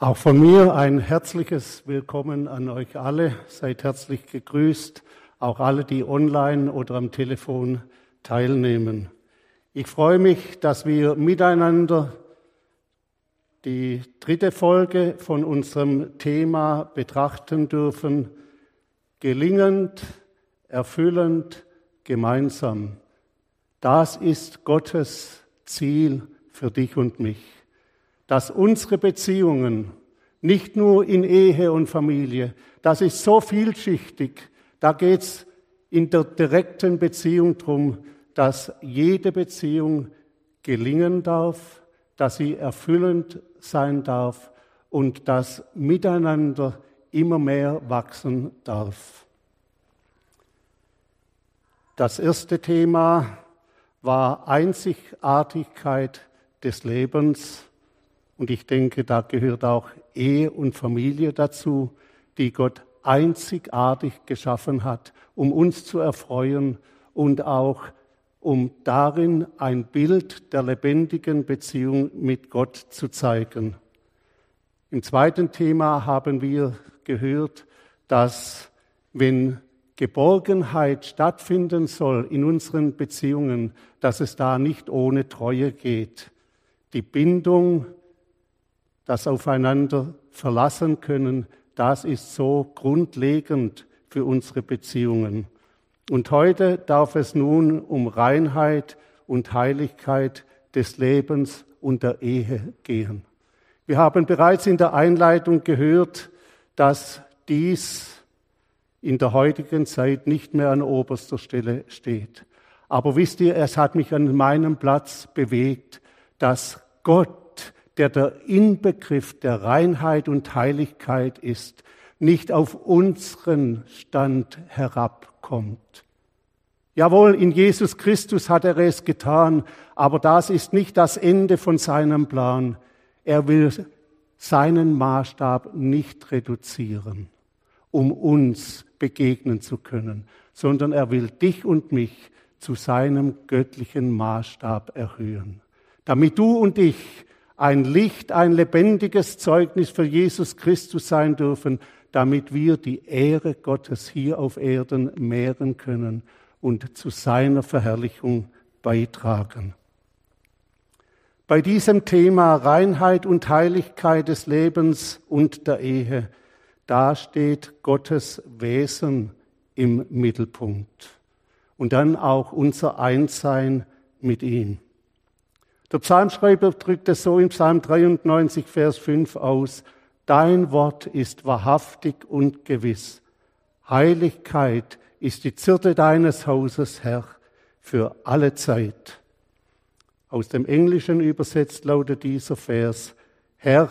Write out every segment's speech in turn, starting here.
Auch von mir ein herzliches Willkommen an euch alle. Seid herzlich gegrüßt, auch alle, die online oder am Telefon teilnehmen. Ich freue mich, dass wir miteinander die dritte Folge von unserem Thema betrachten dürfen. Gelingend, erfüllend, gemeinsam. Das ist Gottes Ziel für dich und mich dass unsere Beziehungen nicht nur in Ehe und Familie, das ist so vielschichtig, da geht es in der direkten Beziehung darum, dass jede Beziehung gelingen darf, dass sie erfüllend sein darf und dass miteinander immer mehr wachsen darf. Das erste Thema war Einzigartigkeit des Lebens. Und ich denke, da gehört auch Ehe und Familie dazu, die Gott einzigartig geschaffen hat, um uns zu erfreuen und auch um darin ein Bild der lebendigen Beziehung mit Gott zu zeigen. Im zweiten Thema haben wir gehört, dass wenn Geborgenheit stattfinden soll in unseren Beziehungen, dass es da nicht ohne Treue geht. Die Bindung das Aufeinander verlassen können, das ist so grundlegend für unsere Beziehungen. Und heute darf es nun um Reinheit und Heiligkeit des Lebens und der Ehe gehen. Wir haben bereits in der Einleitung gehört, dass dies in der heutigen Zeit nicht mehr an oberster Stelle steht. Aber wisst ihr, es hat mich an meinem Platz bewegt, dass Gott der der Inbegriff der Reinheit und Heiligkeit ist, nicht auf unseren Stand herabkommt. Jawohl, in Jesus Christus hat er es getan, aber das ist nicht das Ende von seinem Plan. Er will seinen Maßstab nicht reduzieren, um uns begegnen zu können, sondern er will dich und mich zu seinem göttlichen Maßstab erhöhen, damit du und ich ein Licht, ein lebendiges Zeugnis für Jesus Christus sein dürfen, damit wir die Ehre Gottes hier auf Erden mehren können und zu seiner Verherrlichung beitragen. Bei diesem Thema Reinheit und Heiligkeit des Lebens und der Ehe, da steht Gottes Wesen im Mittelpunkt und dann auch unser Einssein mit ihm. Der Psalmschreiber drückt es so in Psalm 93, Vers 5 aus. Dein Wort ist wahrhaftig und gewiss. Heiligkeit ist die Zirte deines Hauses, Herr, für alle Zeit. Aus dem Englischen übersetzt lautet dieser Vers, Herr,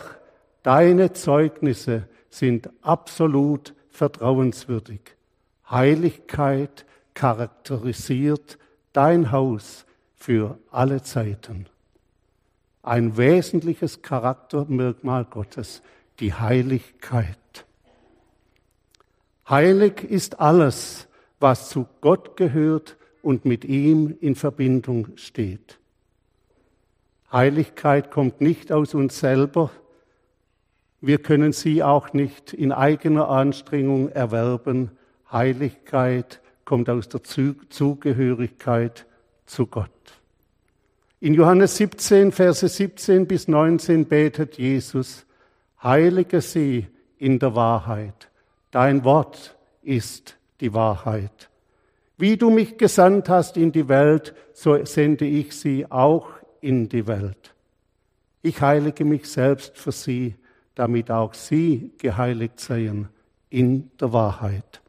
deine Zeugnisse sind absolut vertrauenswürdig. Heiligkeit charakterisiert dein Haus für alle Zeiten ein wesentliches Charaktermerkmal Gottes, die Heiligkeit. Heilig ist alles, was zu Gott gehört und mit ihm in Verbindung steht. Heiligkeit kommt nicht aus uns selber. Wir können sie auch nicht in eigener Anstrengung erwerben. Heiligkeit kommt aus der Zugehörigkeit zu Gott. In Johannes 17, Verse 17 bis 19 betet Jesus, Heilige sie in der Wahrheit. Dein Wort ist die Wahrheit. Wie du mich gesandt hast in die Welt, so sende ich sie auch in die Welt. Ich heilige mich selbst für sie, damit auch sie geheiligt seien in der Wahrheit.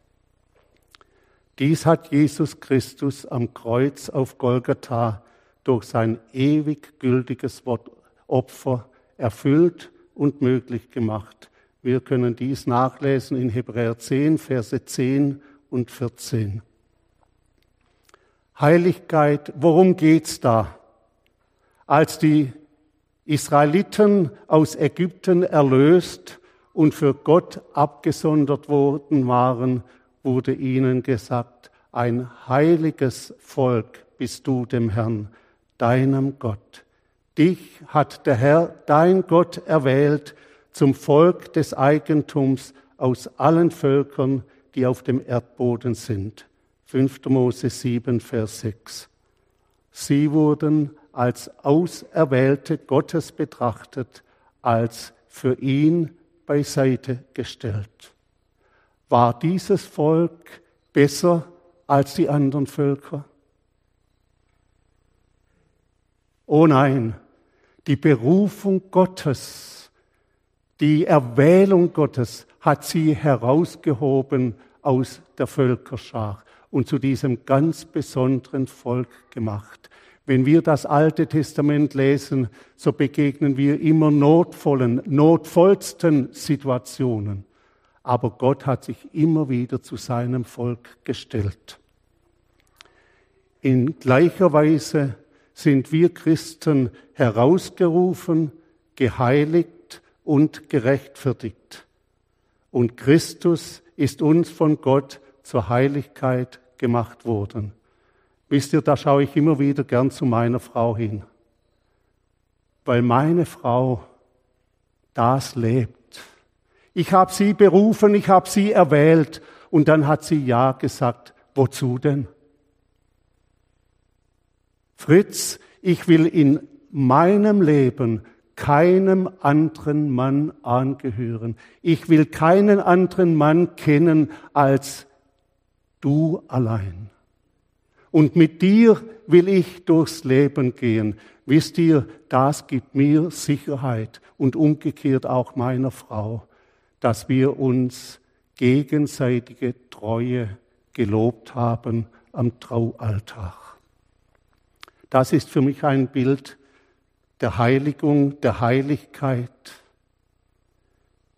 Dies hat Jesus Christus am Kreuz auf Golgatha durch sein ewig gültiges Wort Opfer erfüllt und möglich gemacht. Wir können dies nachlesen in Hebräer 10, Verse 10 und 14. Heiligkeit, worum geht's da? Als die Israeliten aus Ägypten erlöst und für Gott abgesondert worden waren, wurde ihnen gesagt, ein heiliges Volk bist du dem Herrn deinem Gott. Dich hat der Herr, dein Gott, erwählt, zum Volk des Eigentums aus allen Völkern, die auf dem Erdboden sind. 5. Mose 7, Vers 6. Sie wurden als Auserwählte Gottes betrachtet, als für ihn beiseite gestellt. War dieses Volk besser als die anderen Völker? Oh nein, die Berufung Gottes, die Erwählung Gottes hat sie herausgehoben aus der Völkerschar und zu diesem ganz besonderen Volk gemacht. Wenn wir das Alte Testament lesen, so begegnen wir immer notvollen, notvollsten Situationen. Aber Gott hat sich immer wieder zu seinem Volk gestellt. In gleicher Weise sind wir Christen herausgerufen, geheiligt und gerechtfertigt. Und Christus ist uns von Gott zur Heiligkeit gemacht worden. Wisst ihr, da schaue ich immer wieder gern zu meiner Frau hin, weil meine Frau das lebt. Ich habe sie berufen, ich habe sie erwählt und dann hat sie Ja gesagt. Wozu denn? Fritz, ich will in meinem Leben keinem anderen Mann angehören. Ich will keinen anderen Mann kennen als du allein. Und mit dir will ich durchs Leben gehen. Wisst ihr, das gibt mir Sicherheit und umgekehrt auch meiner Frau, dass wir uns gegenseitige Treue gelobt haben am Traualtar. Das ist für mich ein Bild der Heiligung, der Heiligkeit.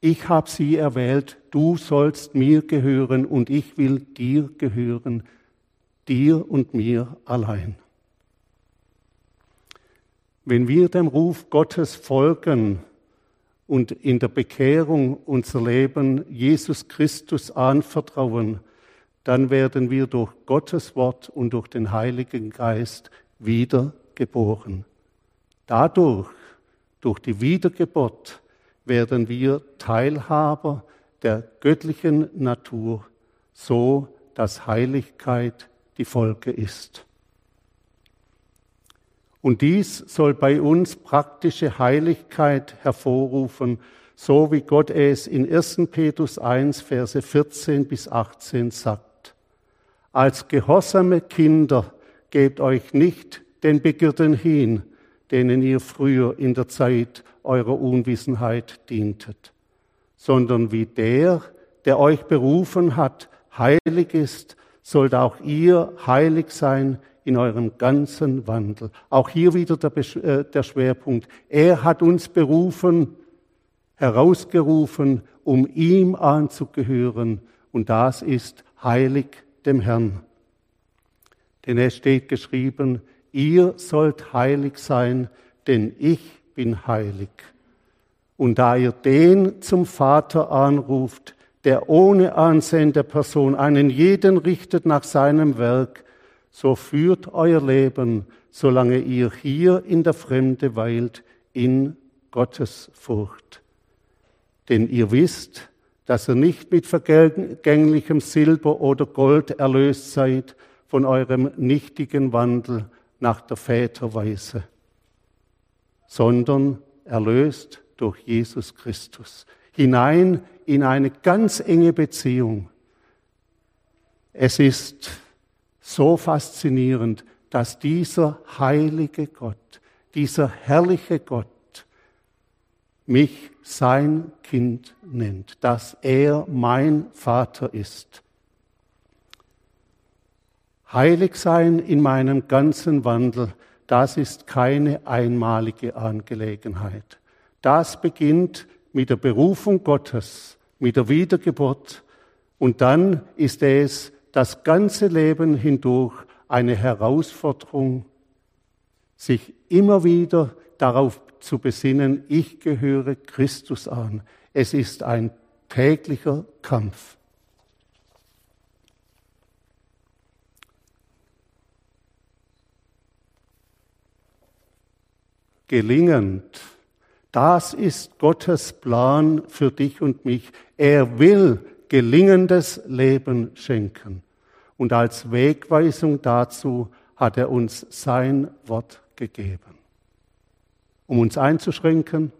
Ich habe sie erwählt, du sollst mir gehören und ich will dir gehören, dir und mir allein. Wenn wir dem Ruf Gottes folgen und in der Bekehrung unser Leben Jesus Christus anvertrauen, dann werden wir durch Gottes Wort und durch den Heiligen Geist wiedergeboren. Dadurch, durch die Wiedergeburt, werden wir Teilhaber der göttlichen Natur, so dass Heiligkeit die Folge ist. Und dies soll bei uns praktische Heiligkeit hervorrufen, so wie Gott es in 1. Petrus 1, Verse 14 bis 18 sagt. Als gehorsame Kinder gebt euch nicht den Begierden hin, denen ihr früher in der Zeit eurer Unwissenheit dientet, sondern wie der, der euch berufen hat, heilig ist, sollt auch ihr heilig sein in eurem ganzen Wandel. Auch hier wieder der, äh, der Schwerpunkt. Er hat uns berufen, herausgerufen, um ihm anzugehören. Und das ist heilig dem Herrn. Denn es steht geschrieben, ihr sollt heilig sein, denn ich bin heilig. Und da ihr den zum Vater anruft, der ohne Ansehen der Person einen jeden richtet nach seinem Werk, so führt euer Leben, solange ihr hier in der Fremde weilt, in Gottes Furcht. Denn ihr wisst, dass ihr nicht mit vergänglichem Silber oder Gold erlöst seid, von eurem nichtigen Wandel nach der Väterweise, sondern erlöst durch Jesus Christus hinein in eine ganz enge Beziehung. Es ist so faszinierend, dass dieser heilige Gott, dieser herrliche Gott mich sein Kind nennt, dass er mein Vater ist. Heilig sein in meinem ganzen Wandel, das ist keine einmalige Angelegenheit. Das beginnt mit der Berufung Gottes, mit der Wiedergeburt und dann ist es das ganze Leben hindurch eine Herausforderung, sich immer wieder darauf zu besinnen, ich gehöre Christus an. Es ist ein täglicher Kampf. Gelingend, Das ist Gottes Plan für dich und mich. Er will gelingendes Leben schenken. Und als Wegweisung dazu hat er uns sein Wort gegeben. Um uns einzuschränken,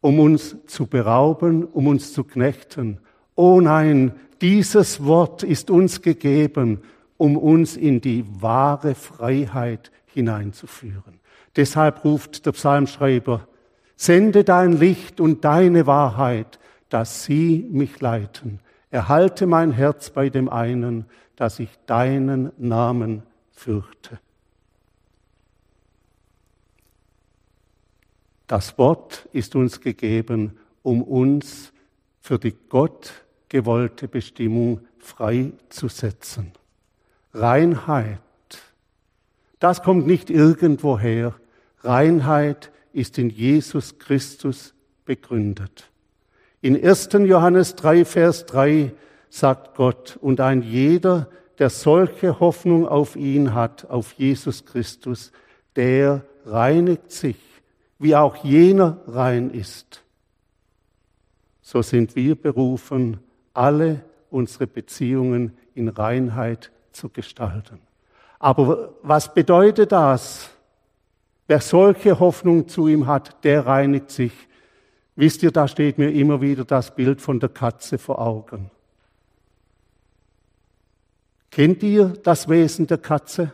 um uns zu berauben, um uns zu knechten. Oh nein, dieses Wort ist uns gegeben, um uns in die wahre Freiheit hineinzuführen. Deshalb ruft der Psalmschreiber, sende dein Licht und deine Wahrheit, dass sie mich leiten. Erhalte mein Herz bei dem einen, dass ich deinen Namen fürchte. Das Wort ist uns gegeben, um uns für die Gott gewollte Bestimmung freizusetzen. Reinheit, das kommt nicht irgendwoher. Reinheit ist in Jesus Christus begründet. In 1. Johannes 3, Vers 3 sagt Gott, und ein jeder, der solche Hoffnung auf ihn hat, auf Jesus Christus, der reinigt sich wie auch jener rein ist. So sind wir berufen, alle unsere Beziehungen in Reinheit zu gestalten. Aber was bedeutet das? Wer solche Hoffnung zu ihm hat, der reinigt sich. Wisst ihr, da steht mir immer wieder das Bild von der Katze vor Augen. Kennt ihr das Wesen der Katze?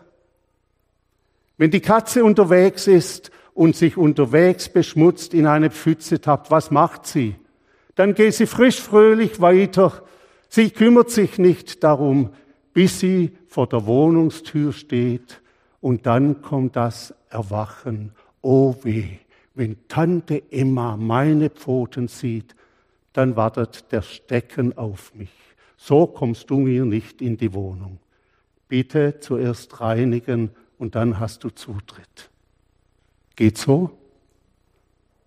Wenn die Katze unterwegs ist und sich unterwegs beschmutzt in eine Pfütze tappt, was macht sie? Dann geht sie frisch fröhlich weiter. Sie kümmert sich nicht darum, bis sie vor der Wohnungstür steht und dann kommt das Erwachen. Oh weh, wenn Tante Emma meine Pfoten sieht, dann wartet der Stecken auf mich. So kommst du mir nicht in die Wohnung. Bitte zuerst reinigen und dann hast du Zutritt. Geht so?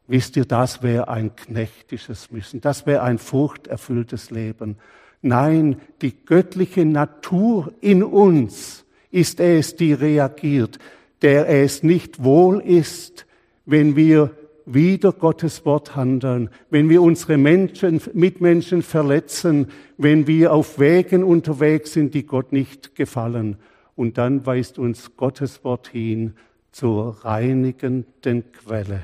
Wisst ihr, das wäre ein knechtisches Müssen, das wäre ein furchterfülltes Leben. Nein, die göttliche Natur in uns ist es, die reagiert, der es nicht wohl ist, wenn wir wieder Gottes Wort handeln, wenn wir unsere Menschen, Mitmenschen verletzen, wenn wir auf Wegen unterwegs sind, die Gott nicht gefallen. Und dann weist uns Gottes Wort hin zur reinigenden Quelle.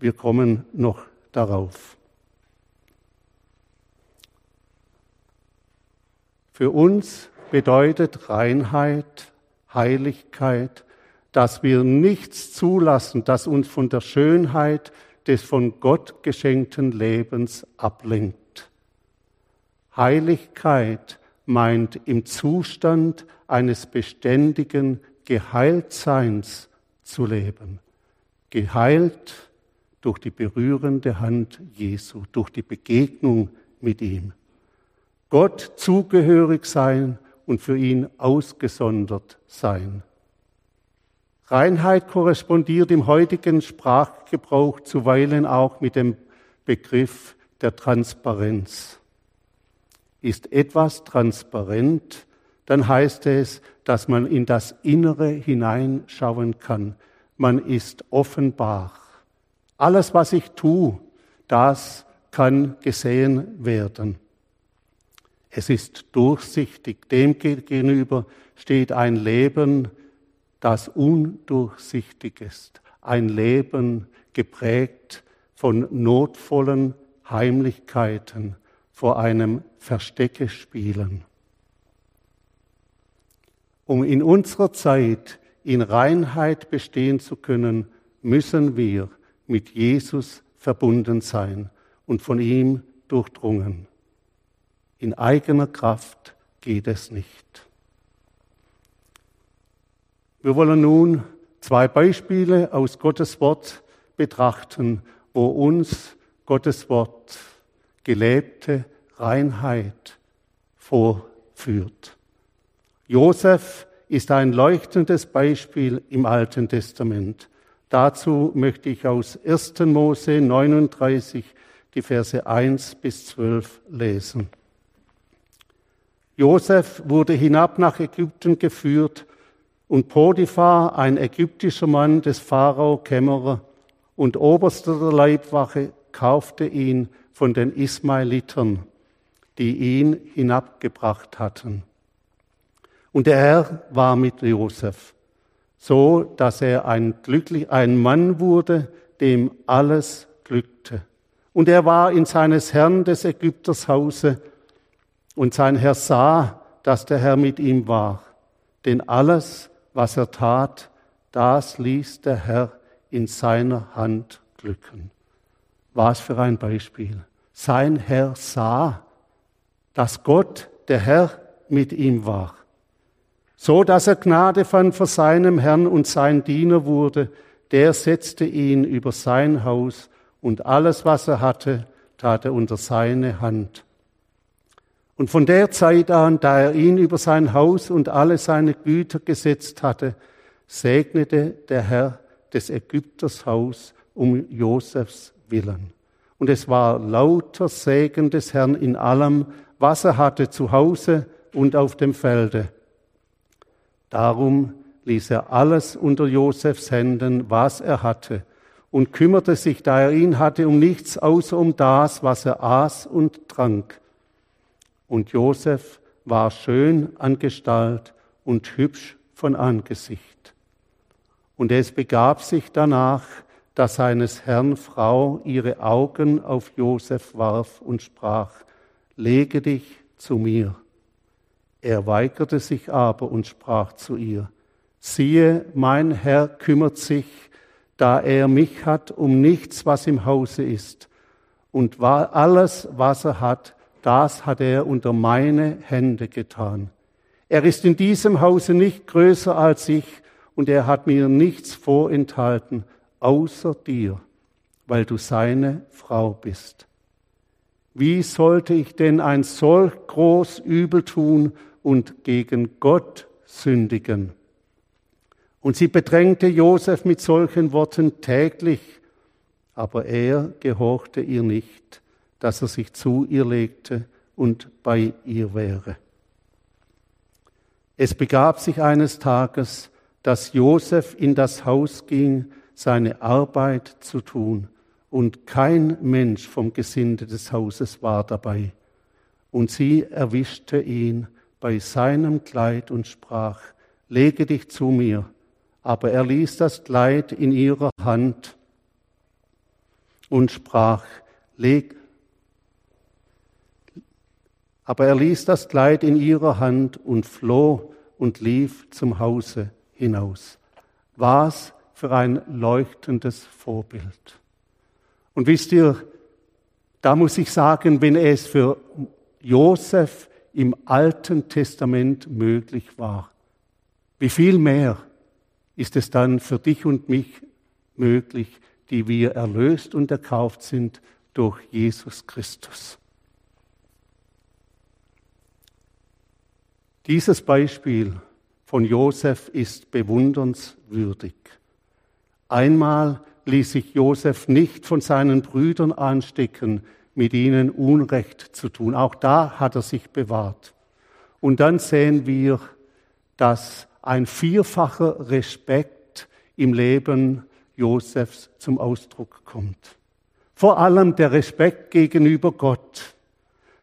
Wir kommen noch darauf. Für uns bedeutet Reinheit, Heiligkeit, dass wir nichts zulassen, das uns von der Schönheit des von Gott geschenkten Lebens ablenkt. Heiligkeit meint im Zustand eines beständigen Geheiltseins zu leben. Geheilt durch die berührende Hand Jesu, durch die Begegnung mit ihm. Gott zugehörig sein und für ihn ausgesondert sein. Reinheit korrespondiert im heutigen Sprachgebrauch zuweilen auch mit dem Begriff der Transparenz. Ist etwas transparent, dann heißt es, dass man in das Innere hineinschauen kann. Man ist offenbar. Alles, was ich tue, das kann gesehen werden. Es ist durchsichtig. Dem gegenüber steht ein Leben, das undurchsichtig ist. Ein Leben geprägt von notvollen Heimlichkeiten vor einem Versteckespielen. Um in unserer Zeit in Reinheit bestehen zu können, müssen wir mit Jesus verbunden sein und von ihm durchdrungen. In eigener Kraft geht es nicht. Wir wollen nun zwei Beispiele aus Gottes Wort betrachten, wo uns Gottes Wort gelebte Reinheit vorführt. Josef ist ein leuchtendes Beispiel im Alten Testament. Dazu möchte ich aus 1. Mose 39 die Verse 1 bis 12 lesen. Josef wurde hinab nach Ägypten geführt Und Potiphar, ein ägyptischer Mann des Pharao Kämmerer und Oberster der Leibwache, kaufte ihn von den Ismaelitern, die ihn hinabgebracht hatten. Und der Herr war mit Josef, so dass er ein, glücklich, ein Mann wurde, dem alles glückte. Und er war in seines Herrn des Ägypters Hause, und sein Herr sah, dass der Herr mit ihm war. Denn alles, was er tat, das ließ der Herr in seiner Hand glücken. Was für ein Beispiel. Sein Herr sah, dass Gott, der Herr, mit ihm war. So dass er Gnade fand vor seinem Herrn und sein Diener wurde, der setzte ihn über sein Haus und alles, was er hatte, tat er unter seine Hand. Und von der Zeit an, da er ihn über sein Haus und alle seine Güter gesetzt hatte, segnete der Herr des Ägypters Haus um Josefs willen. Und es war lauter Segen des Herrn in allem, was er hatte zu Hause und auf dem Felde. Darum ließ er alles unter Josefs Händen, was er hatte, und kümmerte sich, da er ihn hatte, um nichts außer um das, was er aß und trank. Und Josef war schön an Gestalt und hübsch von Angesicht. Und es begab sich danach, dass seines Herrn Frau ihre Augen auf Josef warf und sprach, lege dich zu mir. Er weigerte sich aber und sprach zu ihr, siehe, mein Herr kümmert sich, da er mich hat, um nichts, was im Hause ist, und alles, was er hat, das hat er unter meine Hände getan. Er ist in diesem Hause nicht größer als ich, und er hat mir nichts vorenthalten, außer dir, weil du seine Frau bist. Wie sollte ich denn ein solch groß Übel tun und gegen Gott sündigen? Und sie bedrängte Josef mit solchen Worten täglich, aber er gehorchte ihr nicht, dass er sich zu ihr legte und bei ihr wäre. Es begab sich eines Tages, dass Josef in das Haus ging, seine Arbeit zu tun, und kein Mensch vom Gesinde des Hauses war dabei. Und sie erwischte ihn bei seinem Kleid und sprach, lege dich zu mir. Aber er ließ das Kleid in ihrer Hand und sprach, leg, aber er ließ das Kleid in ihrer Hand und floh und lief zum Hause hinaus. Was für ein leuchtendes Vorbild. Und wisst ihr, da muss ich sagen, wenn es für Josef im Alten Testament möglich war, wie viel mehr ist es dann für dich und mich möglich, die wir erlöst und erkauft sind durch Jesus Christus. Dieses Beispiel von Josef ist bewundernswürdig. Einmal ließ sich Josef nicht von seinen Brüdern anstecken, mit ihnen Unrecht zu tun. Auch da hat er sich bewahrt. Und dann sehen wir, dass ein vierfacher Respekt im Leben Josefs zum Ausdruck kommt. Vor allem der Respekt gegenüber Gott,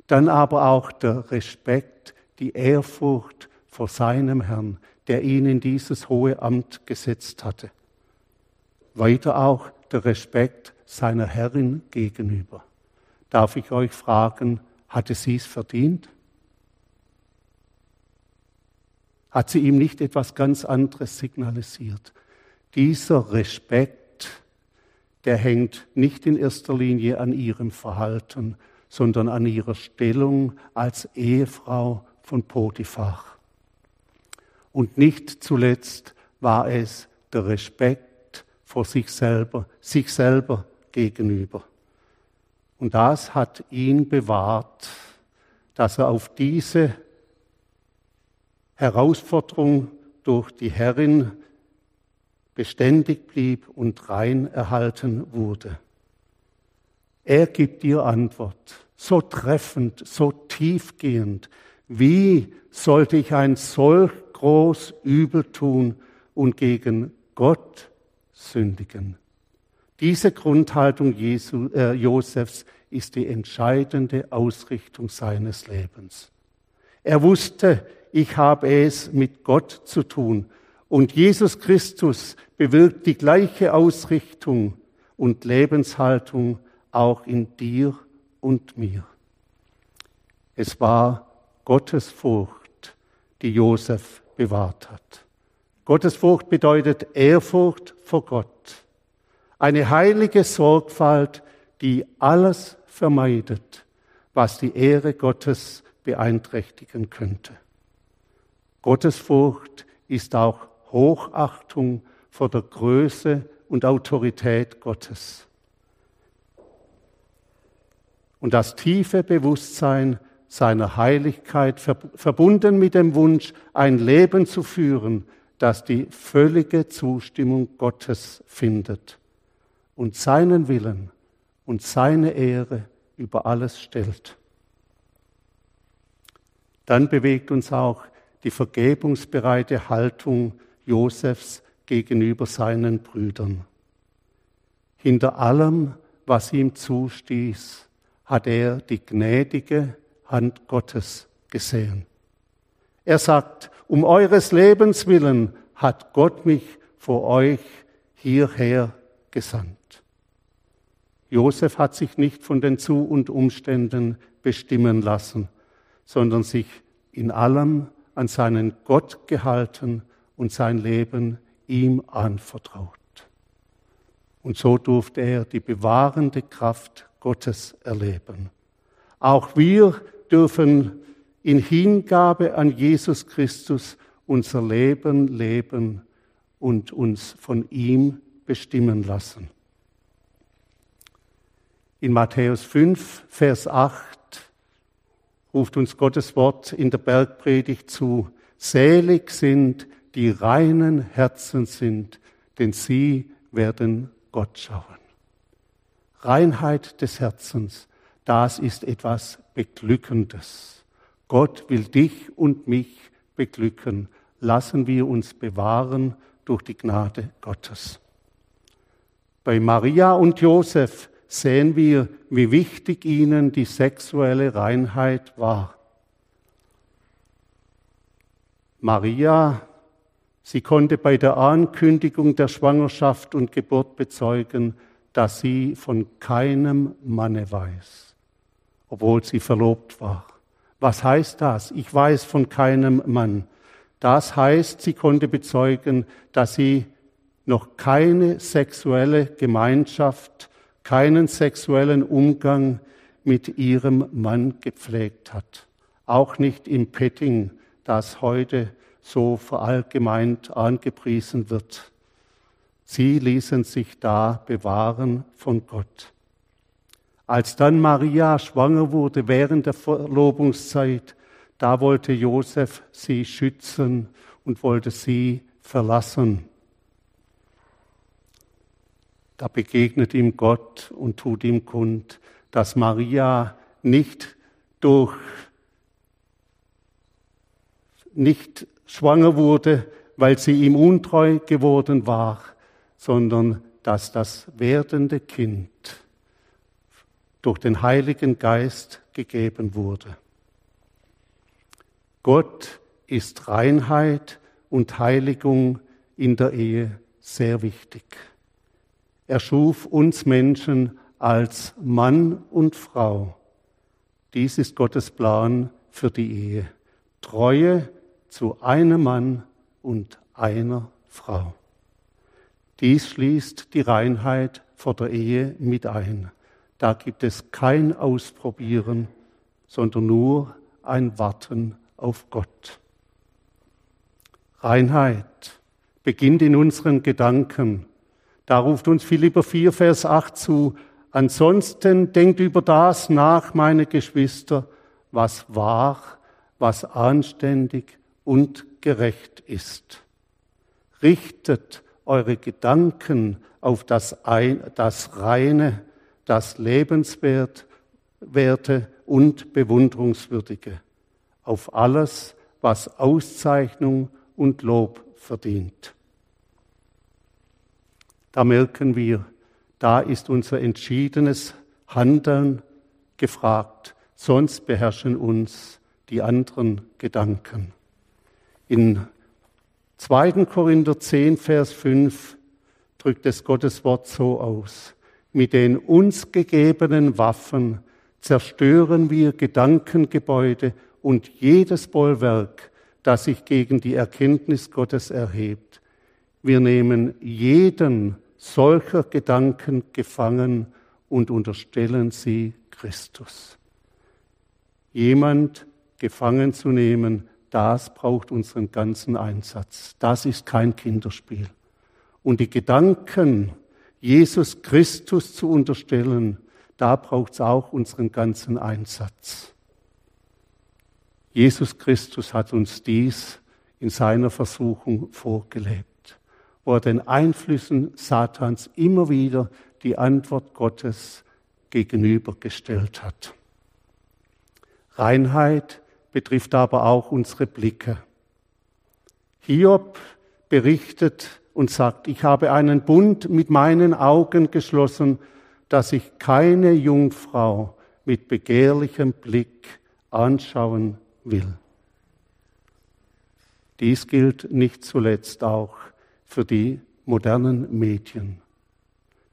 dann aber auch der Respekt, die Ehrfurcht vor seinem Herrn, der ihn in dieses hohe Amt gesetzt hatte. Weiter auch der Respekt seiner Herrin gegenüber. Darf ich euch fragen, hatte sie es verdient? Hat sie ihm nicht etwas ganz anderes signalisiert? Dieser Respekt, der hängt nicht in erster Linie an ihrem Verhalten, sondern an ihrer Stellung als Ehefrau von Potiphar. Und nicht zuletzt war es der Respekt vor sich selber, sich selber gegenüber. Und das hat ihn bewahrt, dass er auf diese Herausforderung durch die Herrin beständig blieb und rein erhalten wurde. Er gibt dir Antwort, so treffend, so tiefgehend. Wie sollte ich ein solch groß übel tun und gegen Gott sündigen. Diese Grundhaltung Jesu, äh, Josefs ist die entscheidende Ausrichtung seines Lebens. Er wusste, ich habe es mit Gott zu tun. Und Jesus Christus bewirkt die gleiche Ausrichtung und Lebenshaltung auch in dir und mir. Es war Gottes Furcht, die Josef bewahrt hat. Gottes Furcht bedeutet Ehrfurcht vor Gott. Eine heilige Sorgfalt, die alles vermeidet, was die Ehre Gottes beeinträchtigen könnte. Gottes Furcht ist auch Hochachtung vor der Größe und Autorität Gottes. Und das tiefe Bewusstsein seiner Heiligkeit verbunden mit dem Wunsch, ein Leben zu führen, das die völlige Zustimmung Gottes findet und seinen Willen und seine Ehre über alles stellt. Dann bewegt uns auch die vergebungsbereite Haltung Josefs gegenüber seinen Brüdern. Hinter allem, was ihm zustieß, hat er die gnädige Hand Gottes gesehen. Er sagt, um eures Lebens willen hat Gott mich vor euch hierher gesandt. Josef hat sich nicht von den Zu- und Umständen bestimmen lassen, sondern sich in allem an seinen Gott gehalten und sein Leben ihm anvertraut. Und so durfte er die bewahrende Kraft Gottes erleben. Auch wir dürfen in Hingabe an Jesus Christus unser Leben leben und uns von ihm bestimmen lassen. In Matthäus 5, Vers 8 ruft uns Gottes Wort in der Bergpredigt zu, selig sind, die reinen Herzen sind, denn sie werden Gott schauen. Reinheit des Herzens, das ist etwas Beglückendes. Gott will dich und mich beglücken. Lassen wir uns bewahren durch die Gnade Gottes. Bei Maria und Josef sehen wir, wie wichtig ihnen die sexuelle Reinheit war. Maria, sie konnte bei der Ankündigung der Schwangerschaft und Geburt bezeugen, dass sie von keinem Manne weiß, obwohl sie verlobt war. Was heißt das? Ich weiß von keinem Mann. Das heißt, sie konnte bezeugen, dass sie noch keine sexuelle Gemeinschaft keinen sexuellen Umgang mit ihrem Mann gepflegt hat. Auch nicht im Petting, das heute so verallgemeint angepriesen wird. Sie ließen sich da bewahren von Gott. Als dann Maria schwanger wurde während der Verlobungszeit, da wollte Josef sie schützen und wollte sie verlassen. Da begegnet ihm Gott und tut ihm kund, dass Maria nicht durch, nicht schwanger wurde, weil sie ihm untreu geworden war, sondern dass das werdende Kind durch den Heiligen Geist gegeben wurde. Gott ist Reinheit und Heiligung in der Ehe sehr wichtig. Er schuf uns Menschen als Mann und Frau. Dies ist Gottes Plan für die Ehe. Treue zu einem Mann und einer Frau. Dies schließt die Reinheit vor der Ehe mit ein. Da gibt es kein Ausprobieren, sondern nur ein Warten auf Gott. Reinheit beginnt in unseren Gedanken da ruft uns Philipper 4, Vers 8 zu. Ansonsten denkt über das nach, meine Geschwister, was wahr, was anständig und gerecht ist. Richtet eure Gedanken auf das, ein, das Reine, das Lebenswerte und Bewunderungswürdige, auf alles, was Auszeichnung und Lob verdient. Da merken wir, da ist unser entschiedenes Handeln gefragt, sonst beherrschen uns die anderen Gedanken. In 2. Korinther 10, Vers 5 drückt es Gottes Wort so aus. Mit den uns gegebenen Waffen zerstören wir Gedankengebäude und jedes Bollwerk, das sich gegen die Erkenntnis Gottes erhebt. Wir nehmen jeden solcher Gedanken gefangen und unterstellen sie Christus. Jemand gefangen zu nehmen, das braucht unseren ganzen Einsatz. Das ist kein Kinderspiel. Und die Gedanken, Jesus Christus zu unterstellen, da braucht es auch unseren ganzen Einsatz. Jesus Christus hat uns dies in seiner Versuchung vorgelebt, wo er den Einflüssen Satans immer wieder die Antwort Gottes gegenübergestellt hat. Reinheit betrifft aber auch unsere Blicke. Hiob berichtet und sagt, ich habe einen Bund mit meinen Augen geschlossen, dass ich keine Jungfrau mit begehrlichem Blick anschauen will. Dies gilt nicht zuletzt auch für die modernen Medien,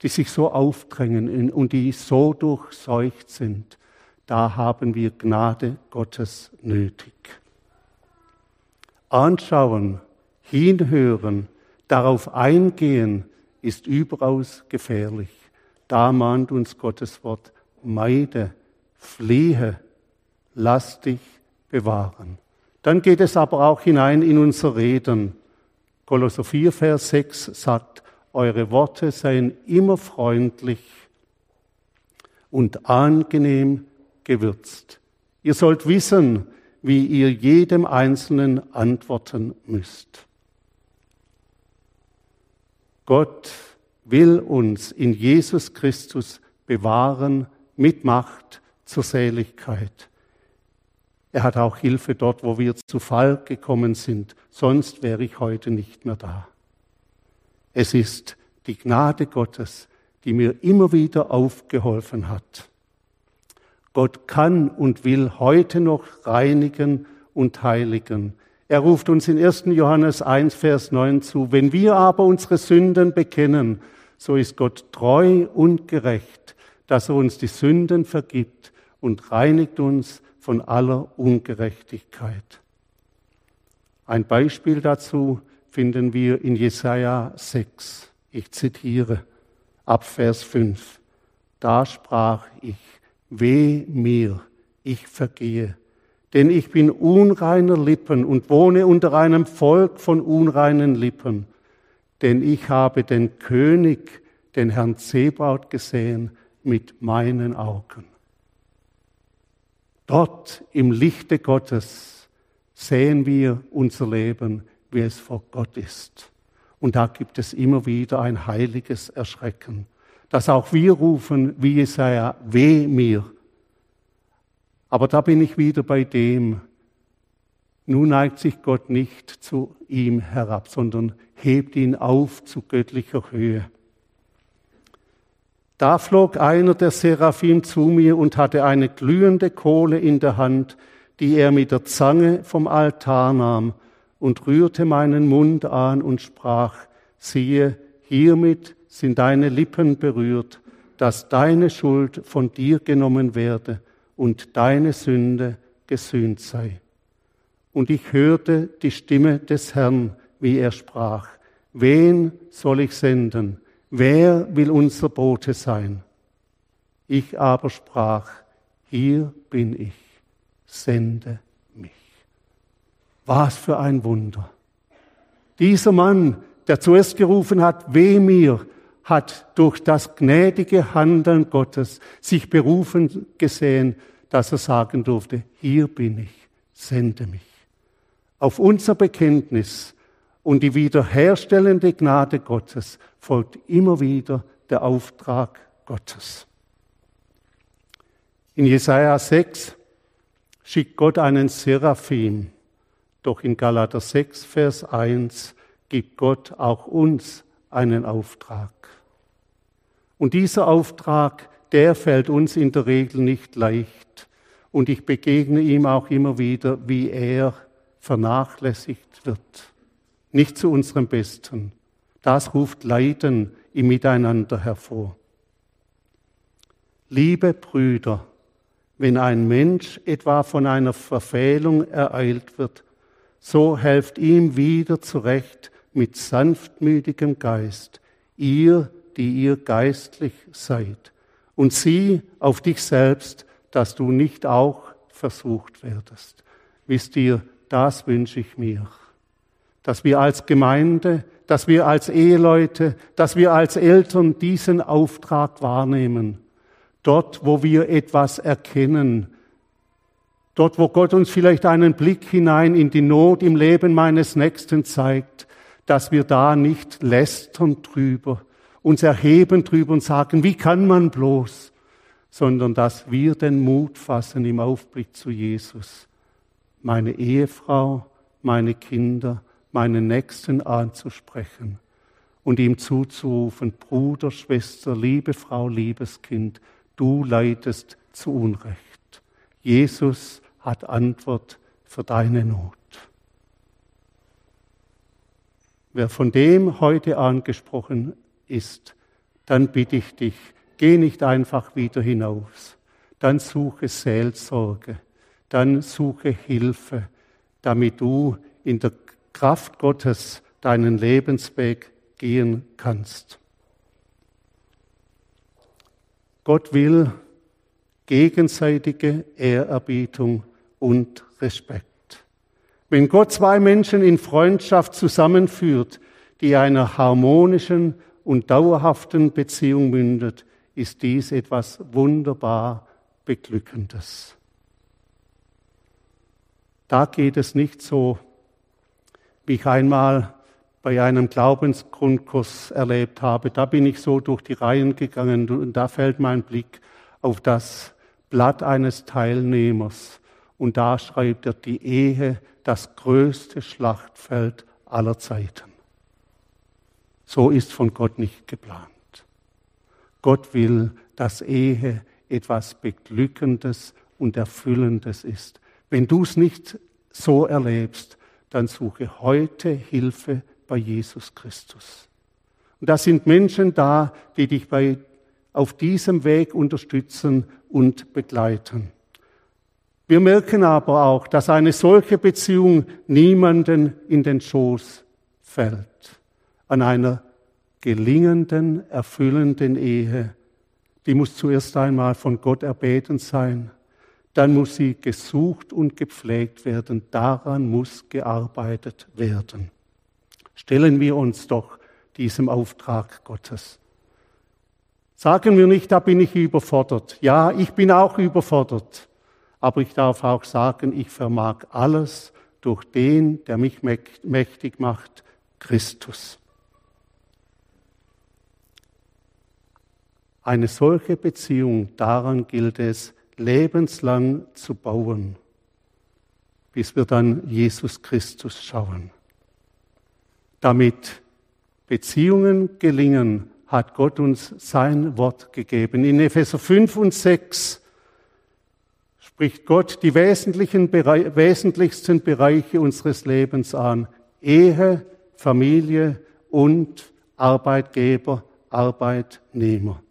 die sich so aufdrängen und die so durchseucht sind. Da haben wir Gnade Gottes nötig. Anschauen, hinhören, darauf eingehen ist überaus gefährlich. Da mahnt uns Gottes Wort, meide, fliehe, lass dich bewahren. Dann geht es aber auch hinein in unser Reden. Kolosser 4, Vers 6 sagt, eure Worte seien immer freundlich und angenehm gewürzt. Ihr sollt wissen, wie ihr jedem Einzelnen antworten müsst. Gott will uns in Jesus Christus bewahren mit Macht zur Seligkeit. Er hat auch Hilfe dort, wo wir zu Fall gekommen sind. Sonst wäre ich heute nicht mehr da. Es ist die Gnade Gottes, die mir immer wieder aufgeholfen hat. Gott kann und will heute noch reinigen und heiligen. Er ruft uns in 1. Johannes 1, Vers 9 zu, wenn wir aber unsere Sünden bekennen, so ist Gott treu und gerecht, dass er uns die Sünden vergibt und reinigt uns von aller Ungerechtigkeit. Ein Beispiel dazu finden wir in Jesaja 6. Ich zitiere ab Vers 5. Da sprach ich, weh mir, ich vergehe, denn ich bin unreiner Lippen und wohne unter einem Volk von unreinen Lippen, denn ich habe den König, den Herrn Zebaut gesehen mit meinen Augen. Dort im Lichte Gottes sehen wir unser Leben, wie es vor Gott ist. Und da gibt es immer wieder ein heiliges Erschrecken, dass auch wir rufen, wie Jesaja, weh mir. Aber da bin ich wieder bei dem, nun neigt sich Gott nicht zu ihm herab, sondern hebt ihn auf zu göttlicher Höhe. Da flog einer der Seraphim zu mir und hatte eine glühende Kohle in der Hand, die er mit der Zange vom Altar nahm und rührte meinen Mund an und sprach, siehe, hiermit sind deine Lippen berührt, dass deine Schuld von dir genommen werde und deine Sünde gesühnt sei. Und ich hörte die Stimme des Herrn, wie er sprach, wen soll ich senden? wer will unser Bote sein? Ich aber sprach, hier bin ich, sende mich. Was für ein Wunder. Dieser Mann, der zuerst gerufen hat, weh mir, hat durch das gnädige Handeln Gottes sich berufen gesehen, dass er sagen durfte, hier bin ich, sende mich. Auf unser Bekenntnis und die wiederherstellende Gnade Gottes folgt immer wieder der Auftrag Gottes. In Jesaja 6 schickt Gott einen Seraphim. Doch in Galater 6, Vers 1 gibt Gott auch uns einen Auftrag. Und dieser Auftrag, der fällt uns in der Regel nicht leicht. Und ich begegne ihm auch immer wieder, wie er vernachlässigt wird. Nicht zu unserem Besten. Das ruft Leiden im Miteinander hervor. Liebe Brüder, wenn ein Mensch etwa von einer Verfehlung ereilt wird, so helft ihm wieder zurecht mit sanftmütigem Geist, ihr, die ihr geistlich seid, und sieh auf dich selbst, dass du nicht auch versucht werdest. Wisst ihr, das wünsche ich mir, dass wir als Gemeinde, dass wir als Eheleute, dass wir als Eltern diesen Auftrag wahrnehmen. Dort, wo wir etwas erkennen, dort, wo Gott uns vielleicht einen Blick hinein in die Not im Leben meines Nächsten zeigt, dass wir da nicht lästern drüber, uns erheben drüber und sagen, wie kann man bloß, sondern dass wir den Mut fassen im Aufblick zu Jesus, meine Ehefrau, meine Kinder, meinen Nächsten anzusprechen und ihm zuzurufen, Bruder, Schwester, liebe Frau, liebes Kind, du leidest zu Unrecht. Jesus hat Antwort für deine Not. Wer von dem heute angesprochen ist, dann bitte ich dich, geh nicht einfach wieder hinaus. Dann suche Seelsorge, dann suche Hilfe, damit du in der Kraft Gottes deinen Lebensweg gehen kannst. Gott will gegenseitige Ehrerbietung und Respekt. Wenn Gott zwei Menschen in Freundschaft zusammenführt, die einer harmonischen und dauerhaften Beziehung mündet, ist dies etwas wunderbar Beglückendes. Da geht es nicht so, wie ich einmal bei einem Glaubensgrundkurs erlebt habe. Da bin ich so durch die Reihen gegangen und da fällt mein Blick auf das Blatt eines Teilnehmers. Und da schreibt er die Ehe das größte Schlachtfeld aller Zeiten. So ist von Gott nicht geplant. Gott will, dass Ehe etwas Beglückendes und Erfüllendes ist. Wenn du es nicht so erlebst, dann suche heute Hilfe bei Jesus Christus. Und da sind Menschen da, die dich bei, auf diesem Weg unterstützen und begleiten. Wir merken aber auch, dass eine solche Beziehung niemanden in den Schoß fällt. An einer gelingenden, erfüllenden Ehe, die muss zuerst einmal von Gott erbeten sein, dann muss sie gesucht und gepflegt werden, daran muss gearbeitet werden. Stellen wir uns doch diesem Auftrag Gottes. Sagen wir nicht, da bin ich überfordert. Ja, ich bin auch überfordert. Aber ich darf auch sagen, ich vermag alles durch den, der mich mächtig macht, Christus. Eine solche Beziehung, daran gilt es, lebenslang zu bauen, bis wir dann Jesus Christus schauen. Damit Beziehungen gelingen, hat Gott uns sein Wort gegeben. In Epheser 5 und 6 spricht Gott die wesentlichen, wesentlichsten Bereiche unseres Lebens an. Ehe, Familie und Arbeitgeber, Arbeitnehmer.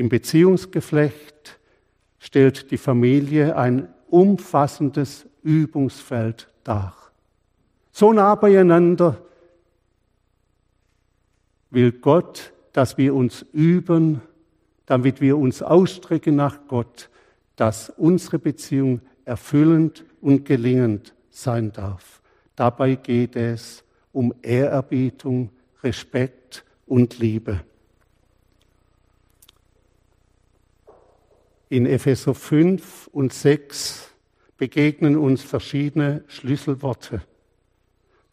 Im Beziehungsgeflecht stellt die Familie ein umfassendes Übungsfeld dar. So nah beieinander will Gott, dass wir uns üben, damit wir uns ausstrecken nach Gott, dass unsere Beziehung erfüllend und gelingend sein darf. Dabei geht es um Ehrerbietung, Respekt und Liebe. In Epheser 5 und 6 begegnen uns verschiedene Schlüsselworte.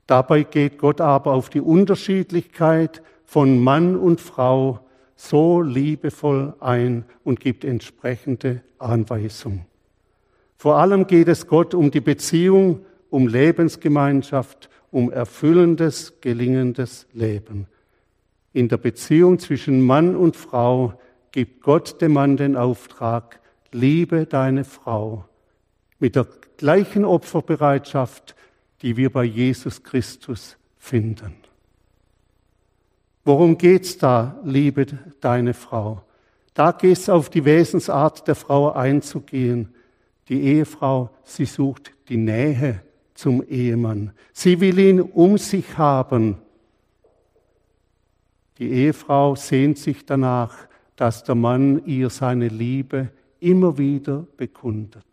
Dabei geht Gott aber auf die Unterschiedlichkeit von Mann und Frau so liebevoll ein und gibt entsprechende Anweisung. Vor allem geht es Gott um die Beziehung um Lebensgemeinschaft, um erfüllendes, gelingendes Leben. In der Beziehung zwischen Mann und Frau gibt Gott dem Mann den Auftrag, liebe deine Frau mit der gleichen Opferbereitschaft, die wir bei Jesus Christus finden. Worum geht's da, liebe deine Frau? Da geht es auf die Wesensart der Frau einzugehen. Die Ehefrau, sie sucht die Nähe zum Ehemann. Sie will ihn um sich haben. Die Ehefrau sehnt sich danach, dass der Mann ihr seine Liebe immer wieder bekundet.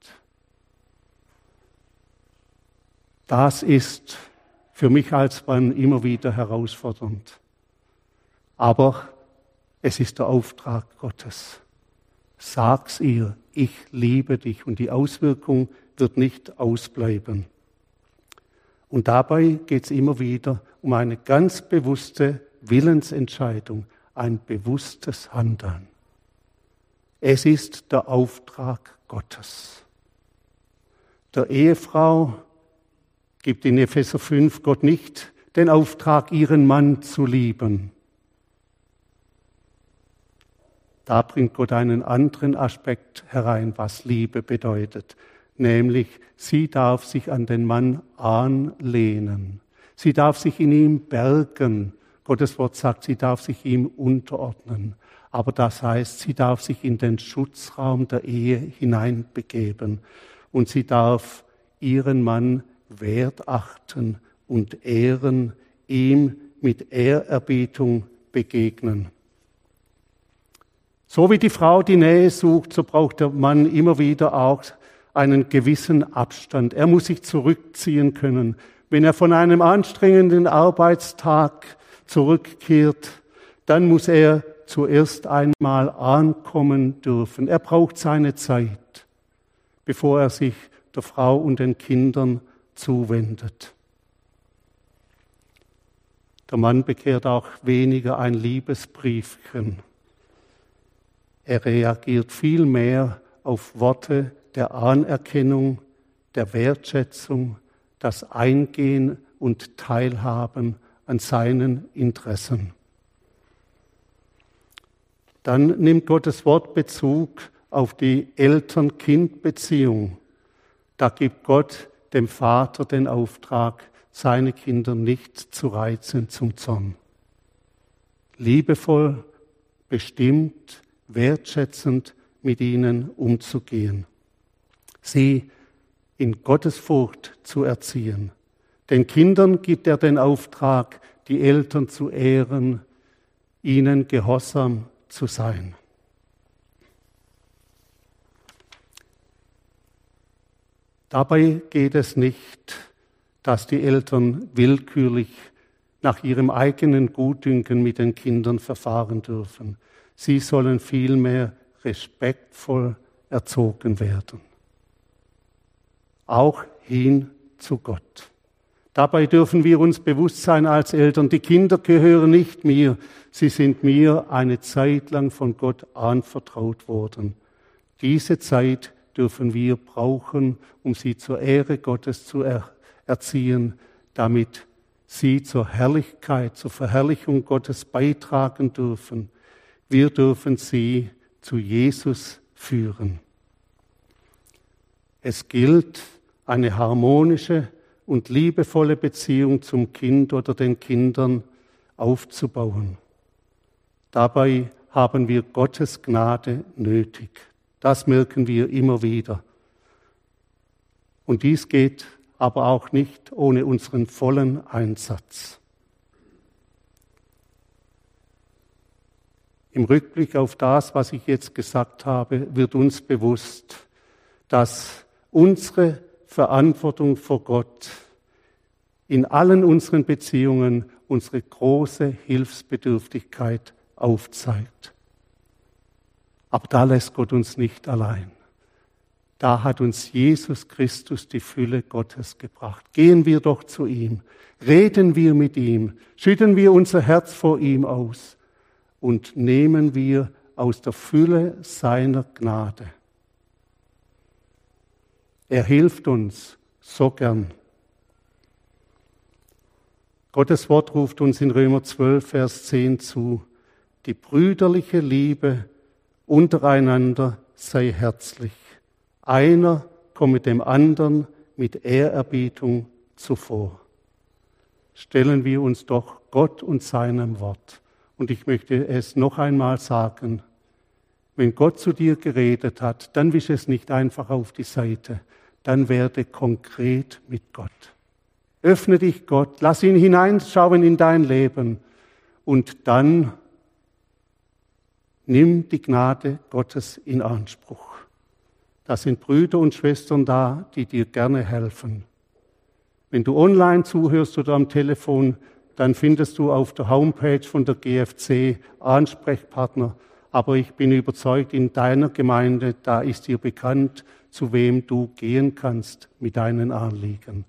Das ist für mich als Mann immer wieder herausfordernd. Aber es ist der Auftrag Gottes. Sag's ihr, ich liebe dich und die Auswirkung wird nicht ausbleiben. Und dabei geht es immer wieder um eine ganz bewusste Willensentscheidung, ein bewusstes Handeln. Es ist der Auftrag Gottes. Der Ehefrau gibt in Epheser 5 Gott nicht den Auftrag, ihren Mann zu lieben. Da bringt Gott einen anderen Aspekt herein, was Liebe bedeutet, nämlich sie darf sich an den Mann anlehnen. Sie darf sich in ihm bergen. Gottes Wort sagt, sie darf sich ihm unterordnen aber das heißt, sie darf sich in den Schutzraum der Ehe hineinbegeben und sie darf ihren Mann wertachten und ehren, ihm mit Ehrerbietung begegnen. So wie die Frau die Nähe sucht, so braucht der Mann immer wieder auch einen gewissen Abstand. Er muss sich zurückziehen können. Wenn er von einem anstrengenden Arbeitstag zurückkehrt, dann muss er zuerst einmal ankommen dürfen. Er braucht seine Zeit, bevor er sich der Frau und den Kindern zuwendet. Der Mann bekehrt auch weniger ein Liebesbriefchen. Er reagiert viel mehr auf Worte der Anerkennung, der Wertschätzung, das Eingehen und Teilhaben an seinen Interessen dann nimmt Gottes Wort Bezug auf die Eltern-Kind-Beziehung. Da gibt Gott dem Vater den Auftrag, seine Kinder nicht zu reizen zum Zorn. Liebevoll, bestimmt, wertschätzend mit ihnen umzugehen. Sie in Gottesfurcht zu erziehen. Den Kindern gibt er den Auftrag, die Eltern zu ehren, ihnen gehorsam zu sein. Dabei geht es nicht, dass die Eltern willkürlich nach ihrem eigenen Gutdünken mit den Kindern verfahren dürfen. Sie sollen vielmehr respektvoll erzogen werden. Auch hin zu Gott. Dabei dürfen wir uns bewusst sein als Eltern, die Kinder gehören nicht mir, sie sind mir eine Zeit lang von Gott anvertraut worden. Diese Zeit dürfen wir brauchen, um sie zur Ehre Gottes zu er erziehen, damit sie zur Herrlichkeit, zur Verherrlichung Gottes beitragen dürfen. Wir dürfen sie zu Jesus führen. Es gilt eine harmonische und liebevolle Beziehung zum Kind oder den Kindern aufzubauen. Dabei haben wir Gottes Gnade nötig. Das merken wir immer wieder. Und dies geht aber auch nicht ohne unseren vollen Einsatz. Im Rückblick auf das, was ich jetzt gesagt habe, wird uns bewusst, dass unsere Verantwortung vor Gott in allen unseren Beziehungen unsere große Hilfsbedürftigkeit aufzeigt. Aber da lässt Gott uns nicht allein. Da hat uns Jesus Christus die Fülle Gottes gebracht. Gehen wir doch zu ihm, reden wir mit ihm, schütten wir unser Herz vor ihm aus und nehmen wir aus der Fülle seiner Gnade. Er hilft uns so gern. Gottes Wort ruft uns in Römer 12, Vers 10 zu, die brüderliche Liebe untereinander sei herzlich. Einer komme dem anderen mit Ehrerbietung zuvor. Stellen wir uns doch Gott und seinem Wort. Und ich möchte es noch einmal sagen, wenn Gott zu dir geredet hat, dann wisch es nicht einfach auf die Seite, dann werde konkret mit Gott. Öffne dich Gott, lass ihn hineinschauen in dein Leben und dann nimm die Gnade Gottes in Anspruch. Da sind Brüder und Schwestern da, die dir gerne helfen. Wenn du online zuhörst oder am Telefon, dann findest du auf der Homepage von der GFC Ansprechpartner. Aber ich bin überzeugt, in deiner Gemeinde, da ist dir bekannt, zu wem du gehen kannst mit deinen Anliegen.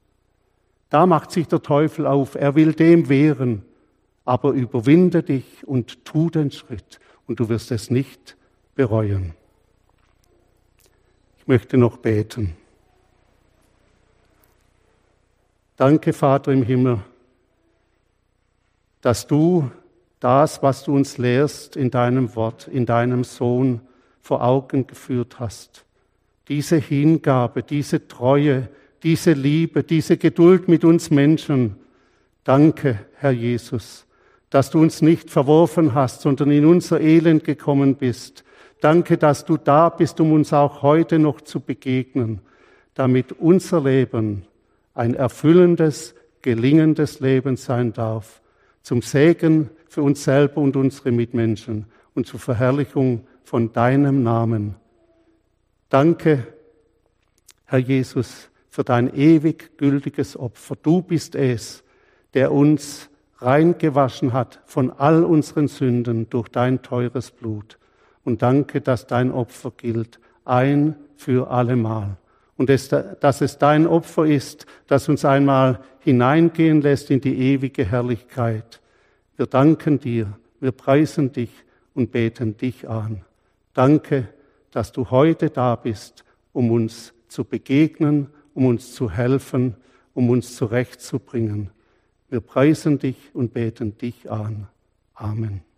Da macht sich der Teufel auf. Er will dem wehren. Aber überwinde dich und tu den Schritt und du wirst es nicht bereuen. Ich möchte noch beten. Danke, Vater im Himmel, dass du das, was du uns lehrst in deinem Wort, in deinem Sohn vor Augen geführt hast. Diese Hingabe, diese Treue, diese Liebe, diese Geduld mit uns Menschen. Danke, Herr Jesus, dass du uns nicht verworfen hast, sondern in unser Elend gekommen bist. Danke, dass du da bist, um uns auch heute noch zu begegnen, damit unser Leben ein erfüllendes, gelingendes Leben sein darf zum Segen für uns selber und unsere Mitmenschen und zur Verherrlichung von deinem Namen. Danke, Herr Jesus, für dein ewig gültiges Opfer. Du bist es, der uns reingewaschen hat von all unseren Sünden durch dein teures Blut. Und danke, dass dein Opfer gilt, ein für allemal. Und dass es dein Opfer ist, das uns einmal hineingehen lässt in die ewige Herrlichkeit. Wir danken dir, wir preisen dich und beten dich an. Danke, dass du heute da bist, um uns zu begegnen, um uns zu helfen, um uns zurechtzubringen. Wir preisen dich und beten dich an. Amen.